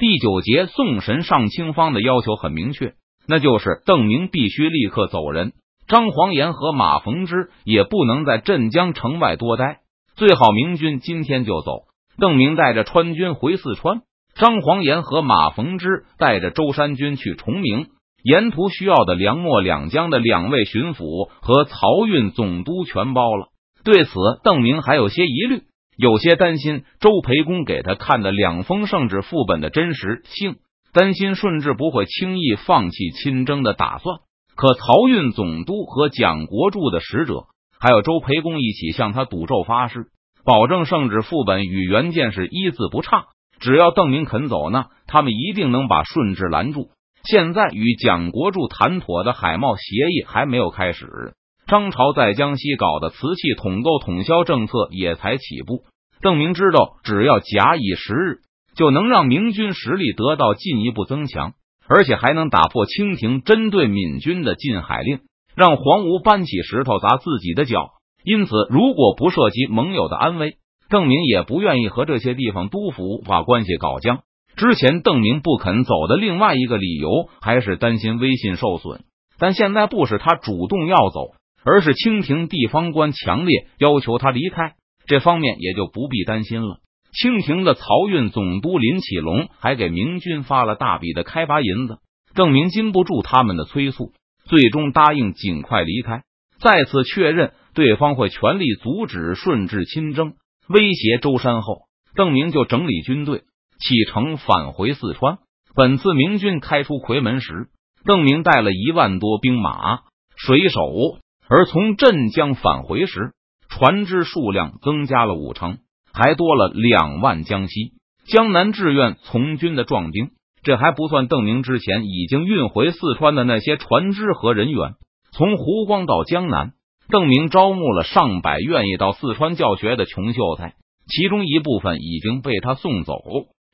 第九节，送神上清方的要求很明确，那就是邓明必须立刻走人，张黄岩和马逢之也不能在镇江城外多待，最好明军今天就走。邓明带着川军回四川，张黄岩和马逢之带着舟山军去崇明。沿途需要的粮秣两江的两位巡抚和漕运总督全包了。对此，邓明还有些疑虑，有些担心周培公给他看的两封圣旨副本的真实性，担心顺治不会轻易放弃亲征的打算。可漕运总督和蒋国柱的使者，还有周培公一起向他赌咒发誓，保证圣旨副本与原件是一字不差。只要邓明肯走呢，他们一定能把顺治拦住。现在与蒋国柱谈妥的海贸协议还没有开始，张朝在江西搞的瓷器统购统销政策也才起步。邓明知道，只要假以时日，就能让明军实力得到进一步增强，而且还能打破清廷针对闽军的禁海令，让黄吴搬起石头砸自己的脚。因此，如果不涉及盟友的安危，邓明也不愿意和这些地方督府把关系搞僵。之前邓明不肯走的另外一个理由，还是担心威信受损。但现在不是他主动要走，而是清廷地方官强烈要求他离开，这方面也就不必担心了。清廷的漕运总督林启龙还给明军发了大笔的开拔银子，邓明禁不住他们的催促，最终答应尽快离开。再次确认对方会全力阻止顺治亲征，威胁舟山后，邓明就整理军队。启程返回四川。本次明军开出夔门时，邓明带了一万多兵马、水手；而从镇江返回时，船只数量增加了五成，还多了两万江西、江南志愿从军的壮丁。这还不算邓明之前已经运回四川的那些船只和人员。从湖光到江南，邓明招募了上百愿意到四川教学的穷秀才，其中一部分已经被他送走。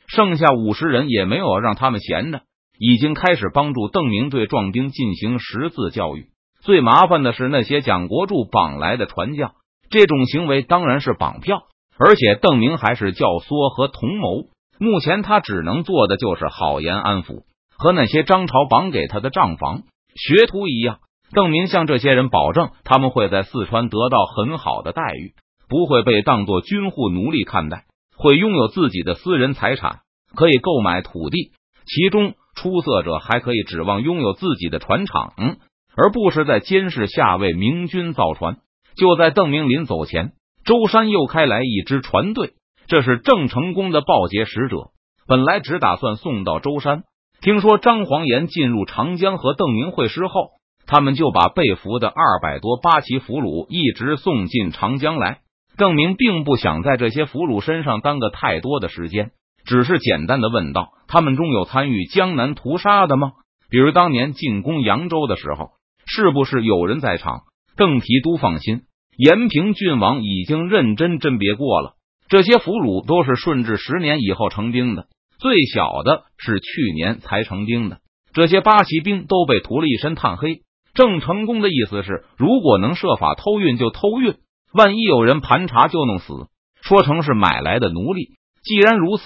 剩下五十人也没有让他们闲着，已经开始帮助邓明对壮丁进行识字教育。最麻烦的是那些蒋国柱绑来的船匠，这种行为当然是绑票，而且邓明还是教唆和同谋。目前他只能做的就是好言安抚，和那些张朝绑给他的账房学徒一样。邓明向这些人保证，他们会在四川得到很好的待遇，不会被当作军户奴隶看待。会拥有自己的私人财产，可以购买土地，其中出色者还可以指望拥有自己的船厂，而不是在监视下为明军造船。就在邓明临走前，舟山又开来一支船队，这是郑成功的报捷使者。本来只打算送到舟山，听说张黄岩进入长江和邓明会师后，他们就把被俘的二百多八旗俘虏一直送进长江来。邓明并不想在这些俘虏身上耽搁太多的时间，只是简单的问道：“他们中有参与江南屠杀的吗？比如当年进攻扬州的时候，是不是有人在场？”邓提督放心，延平郡王已经认真甄别过了，这些俘虏都是顺治十年以后成兵的，最小的是去年才成兵的。这些八旗兵都被涂了一身炭黑。郑成功的意思是，如果能设法偷运，就偷运。万一有人盘查，就弄死，说成是买来的奴隶。既然如此，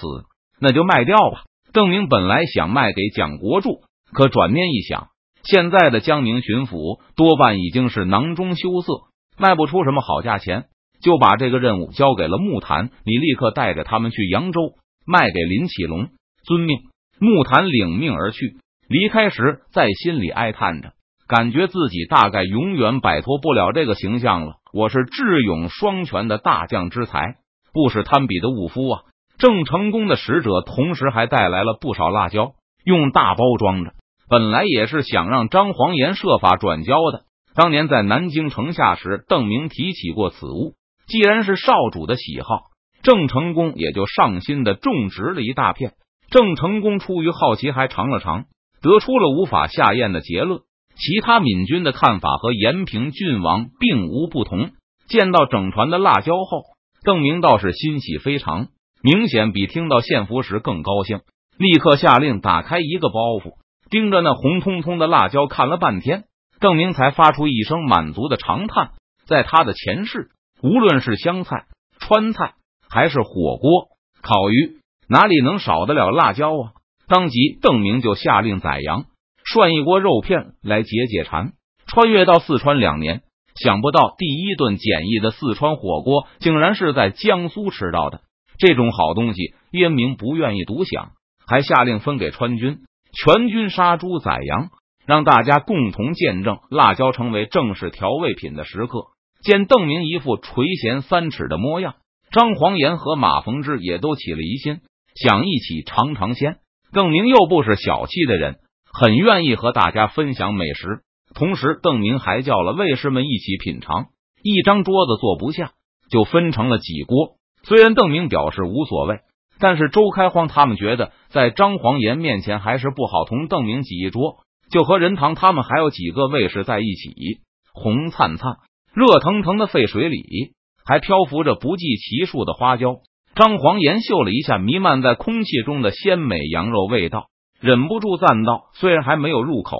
那就卖掉吧。邓明本来想卖给蒋国柱，可转念一想，现在的江宁巡抚多半已经是囊中羞涩，卖不出什么好价钱，就把这个任务交给了木坛。你立刻带着他们去扬州，卖给林启龙。遵命。木坛领命而去。离开时，在心里哀叹着，感觉自己大概永远摆脱不了这个形象了。我是智勇双全的大将之才，不是贪比的武夫啊！郑成功的使者同时还带来了不少辣椒，用大包装着。本来也是想让张黄岩设法转交的。当年在南京城下时，邓明提起过此物。既然是少主的喜好，郑成功也就上心的种植了一大片。郑成功出于好奇，还尝了尝，得出了无法下咽的结论。其他闽军的看法和延平郡王并无不同。见到整船的辣椒后，邓明倒是欣喜非常，明显比听到献俘时更高兴。立刻下令打开一个包袱，盯着那红彤彤的辣椒看了半天，邓明才发出一声满足的长叹。在他的前世，无论是湘菜、川菜，还是火锅、烤鱼，哪里能少得了辣椒啊？当即邓明就下令宰羊，涮一锅肉片来解解馋。穿越到四川两年，想不到第一顿简易的四川火锅竟然是在江苏吃到的。这种好东西，渊明不愿意独享，还下令分给川军，全军杀猪宰羊，让大家共同见证辣椒成为正式调味品的时刻。见邓明一副垂涎三尺的模样，张黄岩和马逢之也都起了疑心，想一起尝尝鲜。邓明又不是小气的人，很愿意和大家分享美食。同时，邓明还叫了卫士们一起品尝。一张桌子坐不下，就分成了几锅。虽然邓明表示无所谓，但是周开荒他们觉得在张黄岩面前还是不好同邓明挤一桌，就和任堂他们还有几个卫士在一起。红灿灿、热腾腾的沸水里，还漂浮着不计其数的花椒。张黄岩嗅了一下弥漫在空气中的鲜美羊肉味道，忍不住赞道：“虽然还没有入口。”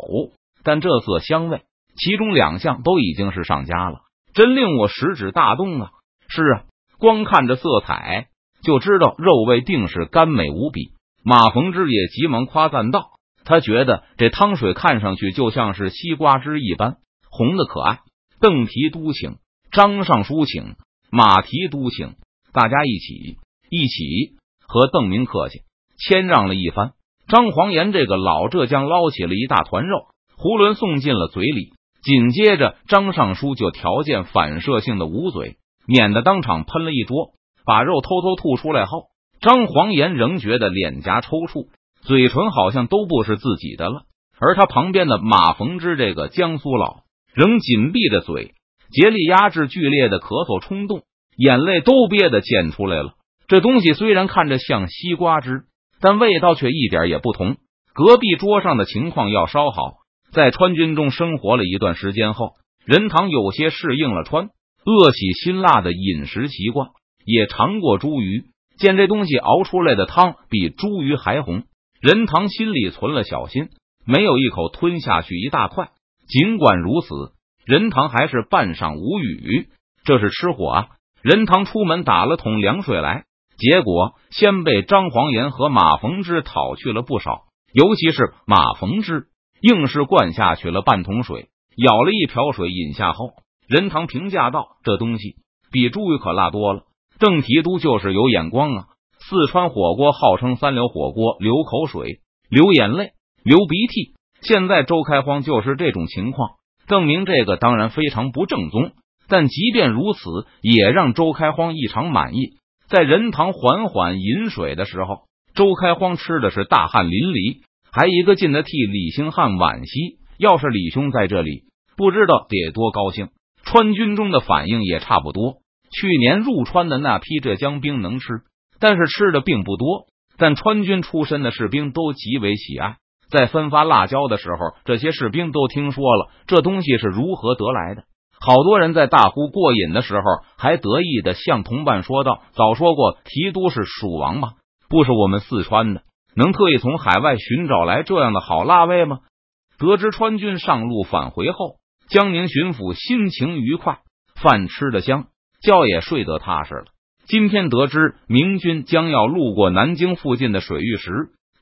但这色香味，其中两项都已经是上佳了，真令我食指大动啊！是啊，光看着色彩就知道肉味定是甘美无比。马逢之也急忙夸赞道：“他觉得这汤水看上去就像是西瓜汁一般红的可爱。”邓提督请，张尚书请，马提督请，大家一起一起和邓明客气谦让了一番。张黄岩这个老浙江捞起了一大团肉。囫囵送进了嘴里，紧接着张尚书就条件反射性的捂嘴，免得当场喷了一桌，把肉偷偷吐出来后，张黄岩仍觉得脸颊抽搐，嘴唇好像都不是自己的了。而他旁边的马逢之这个江苏佬仍紧闭着嘴，竭力压制剧烈的咳嗽冲动，眼泪都憋得溅出来了。这东西虽然看着像西瓜汁，但味道却一点也不同。隔壁桌上的情况要稍好。在川军中生活了一段时间后，任堂有些适应了川恶喜辛辣的饮食习惯，也尝过茱萸。见这东西熬出来的汤比茱萸还红，任堂心里存了小心，没有一口吞下去一大块。尽管如此，任堂还是半晌无语。这是吃货啊！任堂出门打了桶凉水来，结果先被张黄岩和马逢之讨去了不少，尤其是马逢之。硬是灌下去了半桶水，舀了一瓢水饮下后，任堂评价道：“这东西比茱萸可辣多了。”郑提督就是有眼光啊！四川火锅号称三流火锅，流口水、流眼泪、流鼻涕。现在周开荒就是这种情况，证明这个当然非常不正宗。但即便如此，也让周开荒异常满意。在仁堂缓缓饮水的时候，周开荒吃的是大汗淋漓。还一个劲的替李兴汉惋惜，要是李兄在这里，不知道得多高兴。川军中的反应也差不多。去年入川的那批浙江兵能吃，但是吃的并不多。但川军出身的士兵都极为喜爱。在分发辣椒的时候，这些士兵都听说了这东西是如何得来的。好多人在大呼过瘾的时候，还得意的向同伴说道：“早说过提督是蜀王吗？不是我们四川的。”能特意从海外寻找来这样的好辣味吗？得知川军上路返回后，江宁巡抚心情愉快，饭吃得香，觉也睡得踏实了。今天得知明军将要路过南京附近的水域时，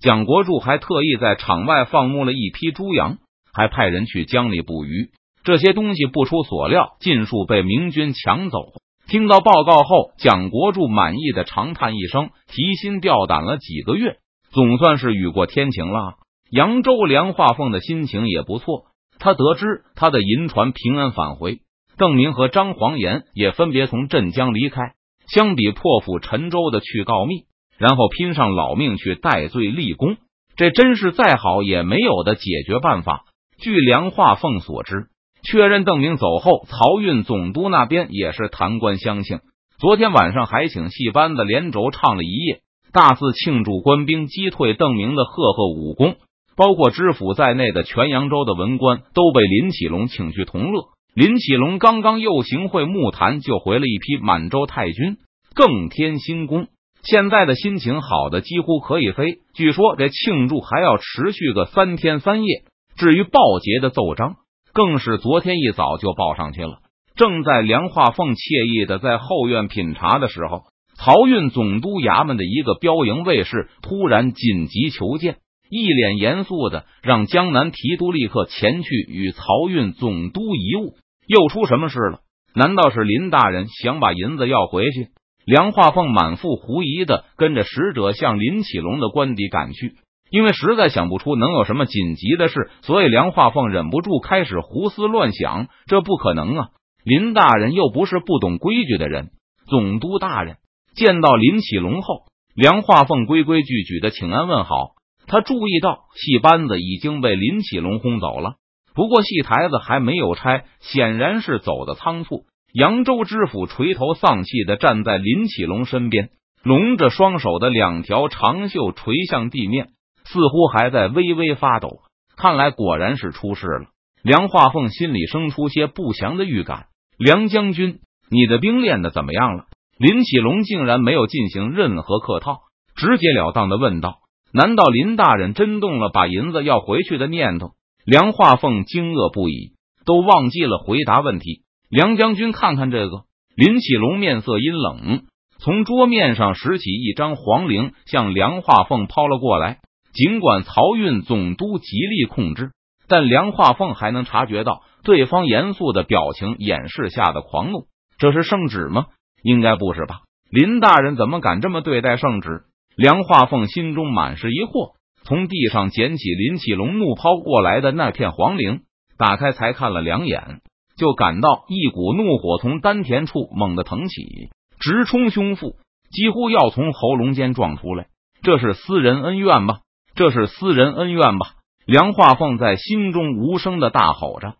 蒋国柱还特意在场外放牧了一批猪羊，还派人去江里捕鱼。这些东西不出所料，尽数被明军抢走。听到报告后，蒋国柱满意的长叹一声：“提心吊胆了几个月。”总算是雨过天晴了。扬州梁化凤的心情也不错。他得知他的银船平安返回，邓明和张黄岩也分别从镇江离开。相比破釜沉舟的去告密，然后拼上老命去戴罪立功，这真是再好也没有的解决办法。据梁化凤所知，确认邓明走后，漕运总督那边也是弹冠相庆。昨天晚上还请戏班子连轴唱了一夜。大肆庆祝官兵击退邓明的赫赫武功，包括知府在内的全扬州的文官都被林启龙请去同乐。林启龙刚刚又行会木坛就回了一批满洲太君，更添新功，现在的心情好的几乎可以飞。据说这庆祝还要持续个三天三夜。至于报捷的奏章，更是昨天一早就报上去了。正在梁化凤惬意的在后院品茶的时候。漕运总督衙门的一个标营卫士突然紧急求见，一脸严肃的让江南提督立刻前去与漕运总督一晤。又出什么事了？难道是林大人想把银子要回去？梁化凤满腹狐疑的跟着使者向林启龙的官邸赶去，因为实在想不出能有什么紧急的事，所以梁化凤忍不住开始胡思乱想。这不可能啊！林大人又不是不懂规矩的人。总督大人见到林启龙后，梁化凤规规矩矩的请安问好。他注意到戏班子已经被林启龙轰走了。不过戏台子还没有拆，显然是走的仓促。扬州知府垂头丧气的站在林启龙身边，拢着双手的两条长袖垂向地面，似乎还在微微发抖。看来果然是出事了。梁化凤心里生出些不祥的预感。梁将军，你的兵练的怎么样了？林启龙竟然没有进行任何客套，直截了当的问道：“难道林大人真动了把银子要回去的念头？”梁化凤惊愕不已，都忘记了回答问题。梁将军，看看这个。林启龙面色阴冷，从桌面上拾起一张黄绫，向梁化凤抛了过来。尽管漕运总督极力控制，但梁化凤还能察觉到对方严肃的表情掩饰下的狂怒。这是圣旨吗？应该不是吧？林大人怎么敢这么对待圣旨？梁化凤心中满是疑惑。从地上捡起林启龙怒抛过来的那片黄绫，打开才看了两眼，就感到一股怒火从丹田处猛地腾起，直冲胸腹，几乎要从喉咙间撞出来。这是私人恩怨吧？这是私人恩怨吧？梁化凤在心中无声的大吼着。